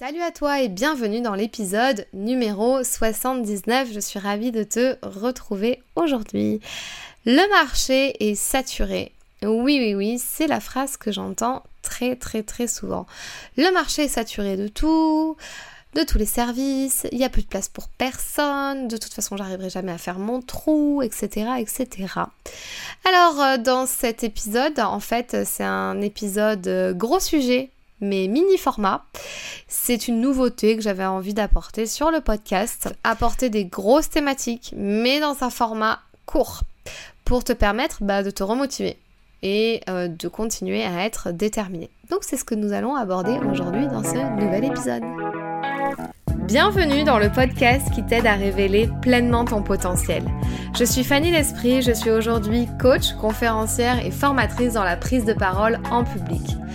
Salut à toi et bienvenue dans l'épisode numéro 79. Je suis ravie de te retrouver aujourd'hui. Le marché est saturé. Oui, oui, oui, c'est la phrase que j'entends très, très, très souvent. Le marché est saturé de tout, de tous les services, il n'y a plus de place pour personne, de toute façon j'arriverai jamais à faire mon trou, etc. etc. Alors euh, dans cet épisode, en fait c'est un épisode euh, gros sujet mais mini format. C'est une nouveauté que j'avais envie d'apporter sur le podcast. Apporter des grosses thématiques, mais dans un format court, pour te permettre bah, de te remotiver et euh, de continuer à être déterminé. Donc c'est ce que nous allons aborder aujourd'hui dans ce nouvel épisode. Bienvenue dans le podcast qui t'aide à révéler pleinement ton potentiel. Je suis Fanny L'Esprit, je suis aujourd'hui coach, conférencière et formatrice dans la prise de parole en public.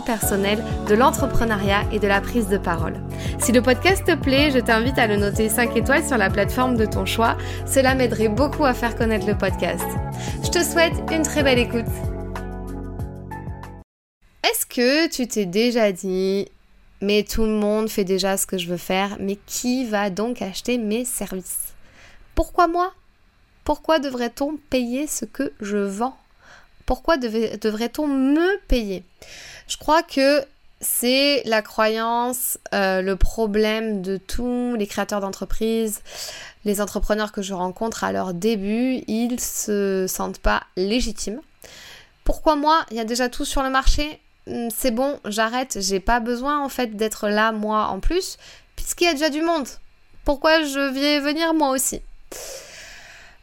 personnel, de l'entrepreneuriat et de la prise de parole. Si le podcast te plaît, je t'invite à le noter 5 étoiles sur la plateforme de ton choix. Cela m'aiderait beaucoup à faire connaître le podcast. Je te souhaite une très belle écoute. Est-ce que tu t'es déjà dit, mais tout le monde fait déjà ce que je veux faire, mais qui va donc acheter mes services? Pourquoi moi? Pourquoi devrait-on payer ce que je vends? Pourquoi devrait-on me payer? Je crois que c'est la croyance, euh, le problème de tous les créateurs d'entreprises, les entrepreneurs que je rencontre à leur début, ils se sentent pas légitimes. Pourquoi moi Il y a déjà tout sur le marché? Hmm, c'est bon, j'arrête, j'ai pas besoin en fait d'être là moi en plus, puisqu'il y a déjà du monde. Pourquoi je vais venir moi aussi?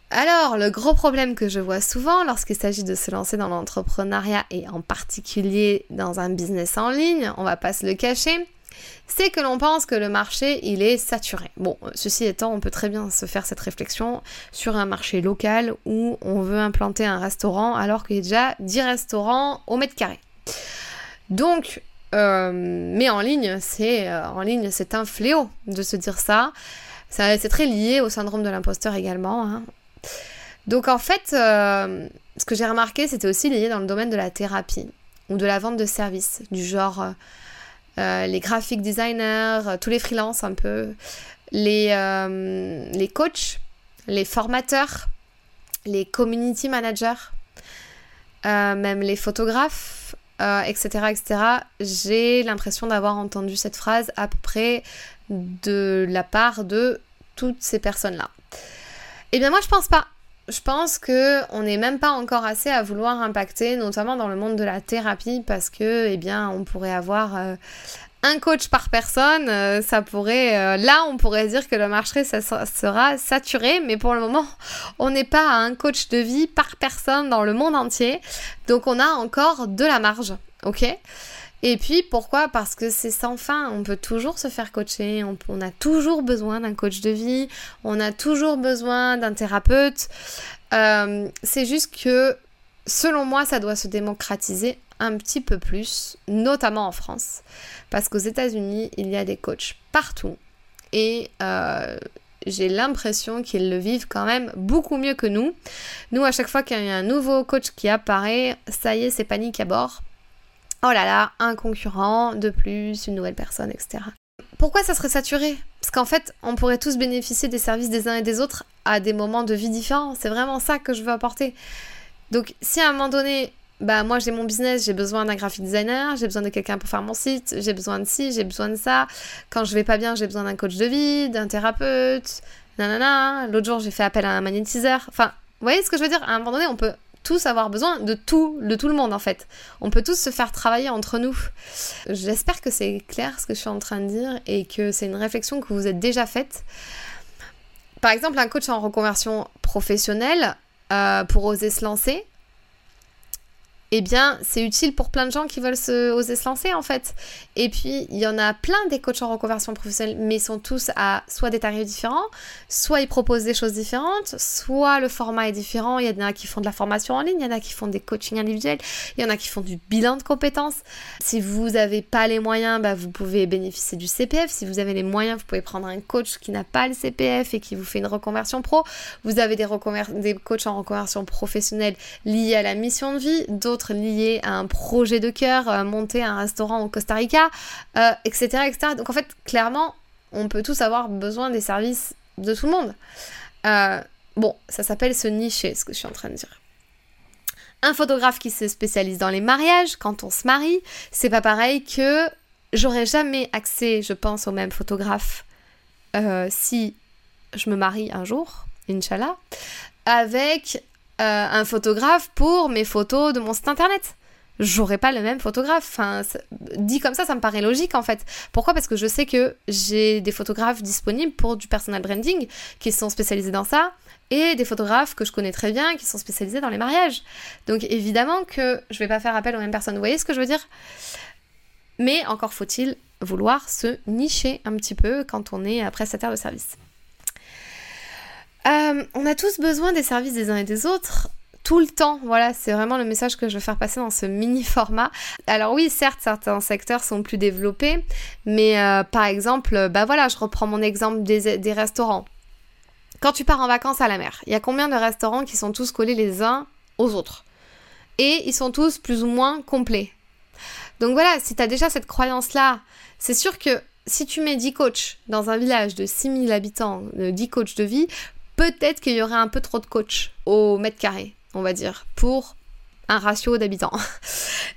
Alors, le gros problème que je vois souvent lorsqu'il s'agit de se lancer dans l'entrepreneuriat et en particulier dans un business en ligne, on va pas se le cacher, c'est que l'on pense que le marché, il est saturé. Bon, ceci étant, on peut très bien se faire cette réflexion sur un marché local où on veut implanter un restaurant alors qu'il y a déjà 10 restaurants au mètre carré. Donc, euh, mais en ligne, c'est euh, en ligne, c'est un fléau de se dire ça. c'est très lié au syndrome de l'imposteur également. Hein. Donc en fait, euh, ce que j'ai remarqué, c'était aussi lié dans le domaine de la thérapie ou de la vente de services, du genre les graphic designers, tous les freelances un peu, les, les coachs, les formateurs, les community managers, même les photographes, etc., euh, etc., j'ai l'impression d'avoir entendu cette phrase à peu près de la part de toutes ces personnes-là. Eh bien moi je pense pas. Je pense que on n'est même pas encore assez à vouloir impacter, notamment dans le monde de la thérapie, parce que eh bien on pourrait avoir euh, un coach par personne, euh, ça pourrait, euh, là, on pourrait dire que le marché ça, sera saturé, mais pour le moment, on n'est pas à un coach de vie par personne dans le monde entier, donc on a encore de la marge, ok? Et puis pourquoi? Parce que c'est sans fin, on peut toujours se faire coacher, on, a toujours besoin d'un coach de vie, on a toujours besoin d'un thérapeute. Euh, c'est juste que, selon moi, ça doit se démocratiser un petit peu plus, notamment en France. Parce qu'aux États-Unis, il y a des coachs partout. Et euh, j'ai l'impression qu'ils le vivent quand même beaucoup mieux que nous. Nous, à chaque fois qu'il y a un nouveau coach qui apparaît, ça y est, c'est panique à bord. Oh là là, un concurrent de plus, une nouvelle personne, etc. Pourquoi ça serait saturé? Parce qu'en fait, on pourrait tous bénéficier des services des uns et des autres à des moments de vie différents. C'est vraiment ça que je veux apporter. Donc, si à un moment donné, bah moi j'ai mon business, j'ai besoin d'un graphic designer, j'ai besoin de quelqu'un pour faire mon site, j'ai besoin de ci, j'ai besoin de ça. Quand je vais pas bien, j'ai besoin d'un coach de vie, d'un thérapeute, nanana. L'autre jour, j'ai fait appel à un magnétiseur. Enfin, vous voyez ce que je veux dire? À un moment donné, on peut tous avoir besoin de tout, de tout le monde en fait. On peut tous se faire travailler entre nous. J'espère que c'est clair ce que je suis en train de dire et que c'est une réflexion que vous êtes déjà faite. Par exemple, un coach en reconversion professionnelle, euh, pour oser se lancer, eh bien, c'est utile pour plein de gens qui veulent se, oser se lancer en fait. Et puis, il y en a plein des coachs en reconversion professionnelle, mais ils sont tous à soit des tarifs différents, soit ils proposent des choses différentes, soit le format est différent. Il y en a qui font de la formation en ligne, il y en a qui font des coachings individuels, il y en a qui font du bilan de compétences. Si vous n'avez pas les moyens, bah, vous pouvez bénéficier du CPF. Si vous avez les moyens, vous pouvez prendre un coach qui n'a pas le CPF et qui vous fait une reconversion pro. Vous avez des, des coachs en reconversion professionnelle liés à la mission de vie, d'autres liés à un projet de cœur, euh, monter un restaurant au Costa Rica, etc., euh, etc. Donc en fait, clairement, on peut tous avoir besoin des services de tout le monde. Euh, bon, ça s'appelle se nicher, ce que je suis en train de dire. Un photographe qui se spécialise dans les mariages, quand on se marie, c'est pas pareil que j'aurais jamais accès, je pense, au même photographe si je me marie un jour, Inch'Allah, avec un photographe pour mes photos de mon site internet. J'aurais pas le même photographe. Enfin, dit comme ça, ça me paraît logique en fait. Pourquoi? Parce que je sais que j'ai des photographes disponibles pour du personal branding qui sont spécialisés dans ça et des photographes que je connais très bien qui sont spécialisés dans les mariages. Donc évidemment que je vais pas faire appel aux mêmes personnes. Vous voyez ce que je veux dire? Mais encore faut-il vouloir se nicher un petit peu quand on est prestataire de service. Euh, on a tous besoin des services des uns et des autres tout le temps. Voilà, c'est vraiment le message que je veux faire passer dans ce mini format. Alors oui, certes, certains secteurs sont plus développés, mais euh, par exemple, bah voilà, je reprends mon exemple des, des, restaurants. Quand tu pars en vacances à la mer, il y a combien de restaurants qui sont tous collés les uns aux autres? Et ils sont tous plus ou moins complets. Donc voilà, si tu as déjà cette croyance-là, c'est sûr que si tu mets 10 coachs dans un village de 6000 habitants, 10 coachs de vie, peut-être qu'il y aurait un peu trop de coachs au mètre carré, on va dire, pour un ratio d'habitants.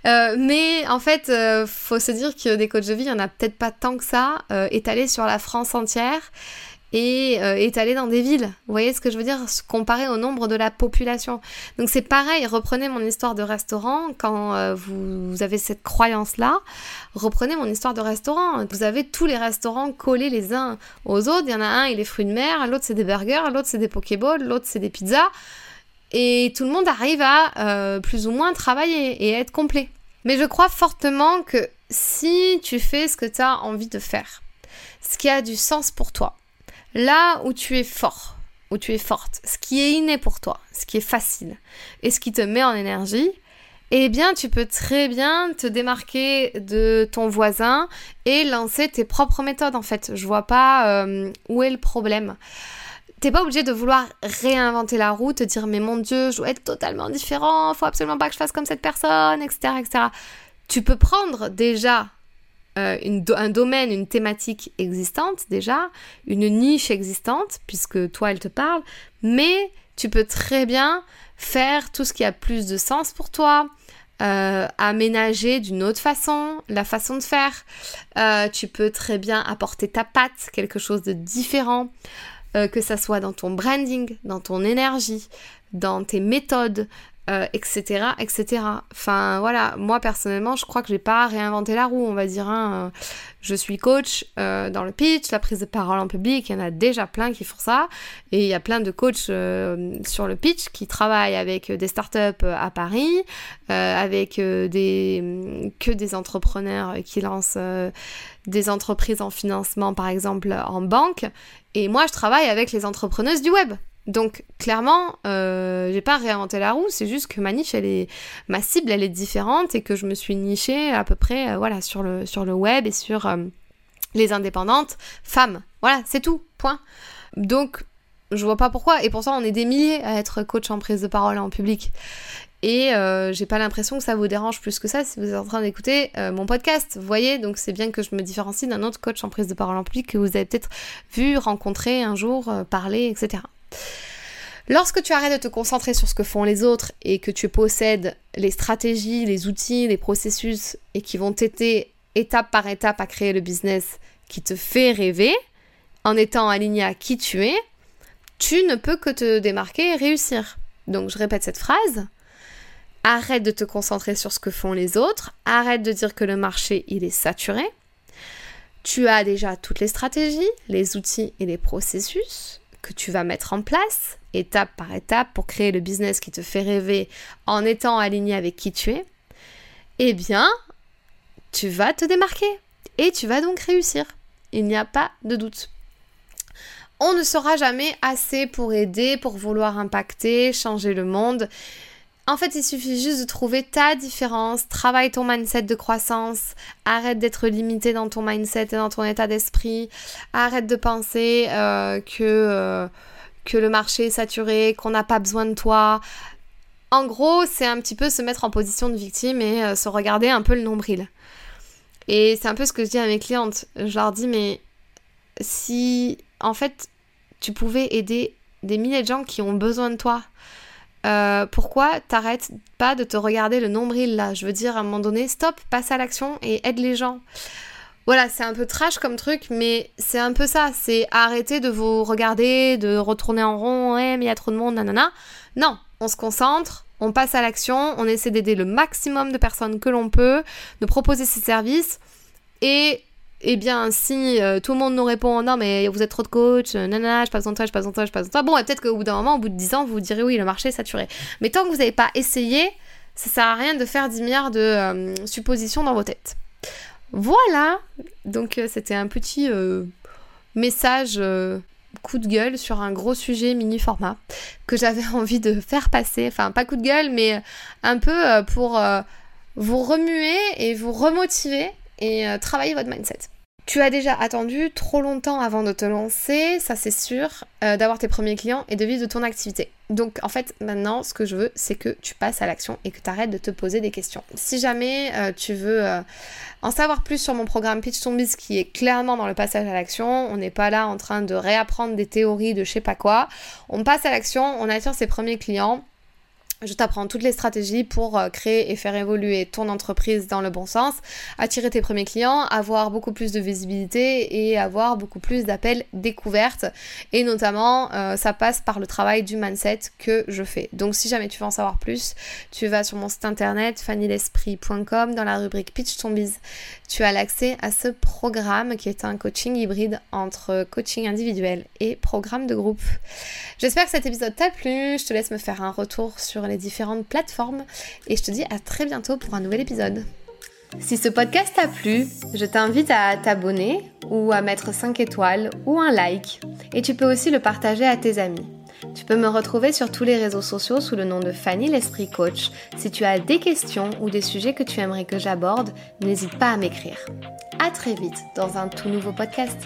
Euh, mais en fait, euh, faut se dire que des coachs de vie, il n'y en a peut-être pas tant que ça, euh, étalés sur la France entière et étalés dans des villes. Vous voyez ce que je veux dire? Comparé au nombre de la population. Donc c'est pareil, reprenez mon histoire de restaurant, quand vous, avez cette croyance-là, reprenez mon histoire de restaurant. Vous avez tous les restaurants collés les uns aux autres. Il y en a un, il est fruits de mer, l'autre c'est des burgers, l'autre c'est des pokéballs, l'autre c'est des pizzas. Et tout le monde arrive à euh, plus ou moins travailler et être complet. Mais je crois fortement que si tu fais ce que tu as envie de faire, ce qui a du sens pour toi, là où tu es fort, où tu es forte, ce qui est inné pour toi, ce qui est facile et ce qui te met en énergie, eh bien tu peux très bien te démarquer de ton voisin et lancer tes propres méthodes en fait. Je vois pas euh, où est le problème. T'es pas obligé de vouloir réinventer la roue, te dire mais mon dieu, je dois être totalement différent, faut absolument pas que je fasse comme cette personne, etc. etc. Tu peux prendre déjà euh, un domaine, une thématique existante déjà, une niche existante, puisque toi elle te parle, mais tu peux très bien faire tout ce qui a plus de sens pour toi, euh, aménager d'une autre façon la façon de faire. Euh, tu peux très bien apporter ta patte, quelque chose de différent. Que ça soit dans ton branding, dans ton énergie, dans tes méthodes, euh, etc. Enfin voilà, moi personnellement, je crois que j'ai pas réinventé la roue, on va dire. Hein. Je suis coach euh, dans le pitch, la prise de parole en public, il y en a déjà plein qui font ça, et il y a plein de coachs sur le pitch qui travaillent avec des startups à Paris, avec des que des entrepreneurs qui lancent des entreprises en financement, par exemple en banque, et moi, je travaille avec les entrepreneuses du web. Donc clairement, euh, j'ai pas réinventé la roue, c'est juste que ma niche, elle est, ma cible, elle est différente et que je me suis nichée à peu près, euh, voilà, sur le, sur le web et sur euh, les indépendantes femmes. Voilà, c'est tout, point. Donc je vois pas pourquoi. Et pourtant, on est des milliers à être coach en prise de parole en public. Et j'ai pas l'impression que ça vous dérange plus que ça si vous êtes en train d'écouter mon podcast. Vous voyez, donc c'est bien que je me différencie d'un autre coach en prise de parole en public que vous avez peut-être vu, rencontré un jour, euh, parler, etc. Lorsque tu arrêtes de te concentrer sur ce que font les autres et que tu possèdes les stratégies, les outils, les processus et qui vont t'aider étape par étape à créer le business qui te fait rêver, en étant aligné à qui tu es, tu ne peux que te démarquer et réussir. Donc je répète cette phrase. Arrête de te concentrer sur ce que font les autres. Arrête de dire que le marché, il est saturé. Tu as déjà toutes les stratégies, les outils et les processus tu vas mettre en place, étape par étape, pour créer le business qui te fait rêver en étant aligné avec qui tu es, eh bien, tu vas te démarquer et tu vas donc réussir. Il n'y a pas de doute. On ne sera jamais assez pour aider, pour vouloir impacter, changer le monde. En fait, il suffit juste de trouver ta différence, travaille ton mindset de croissance, arrête d'être limité dans ton mindset et dans ton état d'esprit, arrête de penser euh, que, euh, que le marché est saturé, qu'on n'a pas besoin de toi. En gros, c'est un petit peu se mettre en position de victime et euh, se regarder un peu le nombril. Et c'est un peu ce que je dis à mes clientes. Je leur dis, mais si en fait tu pouvais aider des milliers de gens qui ont besoin de toi, euh, pourquoi t'arrêtes pas de te regarder le nombril là? Je veux dire, à un moment donné, stop, passe à l'action et aide les gens. Voilà, c'est un peu trash comme truc, mais c'est un peu ça. C'est arrêter de vous regarder, de retourner en rond, ouais, mais il y a trop de monde, nanana. Non, on se concentre, on passe à l'action, on essaie d'aider le maximum de personnes que l'on peut, de proposer ses services et eh bien, si euh, tout le monde nous répond non, mais vous êtes trop de coach, euh, nanana, je passe en toi, je passe en toi, je passe en toi, bon, peut-être qu'au bout d'un moment, au bout de 10 ans, vous vous direz oui, le marché est saturé. Mais tant que vous n'avez pas essayé, ça sert à rien de faire 10 milliards de euh, suppositions dans vos têtes. Voilà, donc c'était un petit message coup de gueule sur un gros sujet mini format que j'avais envie de faire passer. Enfin, pas coup de gueule, mais un peu pour vous remuer et vous remotiver et euh, travailler votre mindset. Tu as déjà attendu trop longtemps avant de te lancer, ça c'est sûr, euh, d'avoir tes premiers clients et de vivre de ton activité. Donc en fait maintenant ce que je veux c'est que tu passes à l'action et que tu arrêtes de te poser des questions. Si jamais euh, tu veux en savoir plus sur mon programme Pitch Biz qui est clairement dans le passage à l'action, on n'est pas là en train de réapprendre des théories de je sais pas quoi, on passe à l'action, on attire ses premiers clients je t'apprends toutes les stratégies pour euh, créer et faire évoluer ton entreprise dans le bon sens, attirer tes premiers clients, avoir beaucoup plus de visibilité et avoir beaucoup plus d'appels découvertes. Et notamment, euh, ça passe par le travail du mindset que je fais. Donc si jamais tu veux en savoir plus, tu vas sur mon site internet fannylesprit.com dans la rubrique Pitch ton biz. Tu as l'accès à ce programme qui est un coaching hybride entre coaching individuel et programme de groupe. J'espère que cet épisode t'a plu. Je te laisse me faire un retour sur les différentes plateformes et je te dis à très bientôt pour un nouvel épisode. Si ce podcast t'a plu, je t'invite à t'abonner ou à mettre 5 étoiles ou un like et tu peux aussi le partager à tes amis. Tu peux me retrouver sur tous les réseaux sociaux sous le nom de Fanny l'Esprit Coach. Si tu as des questions ou des sujets que tu aimerais que j'aborde, n'hésite pas à m'écrire. À très vite dans un tout nouveau podcast.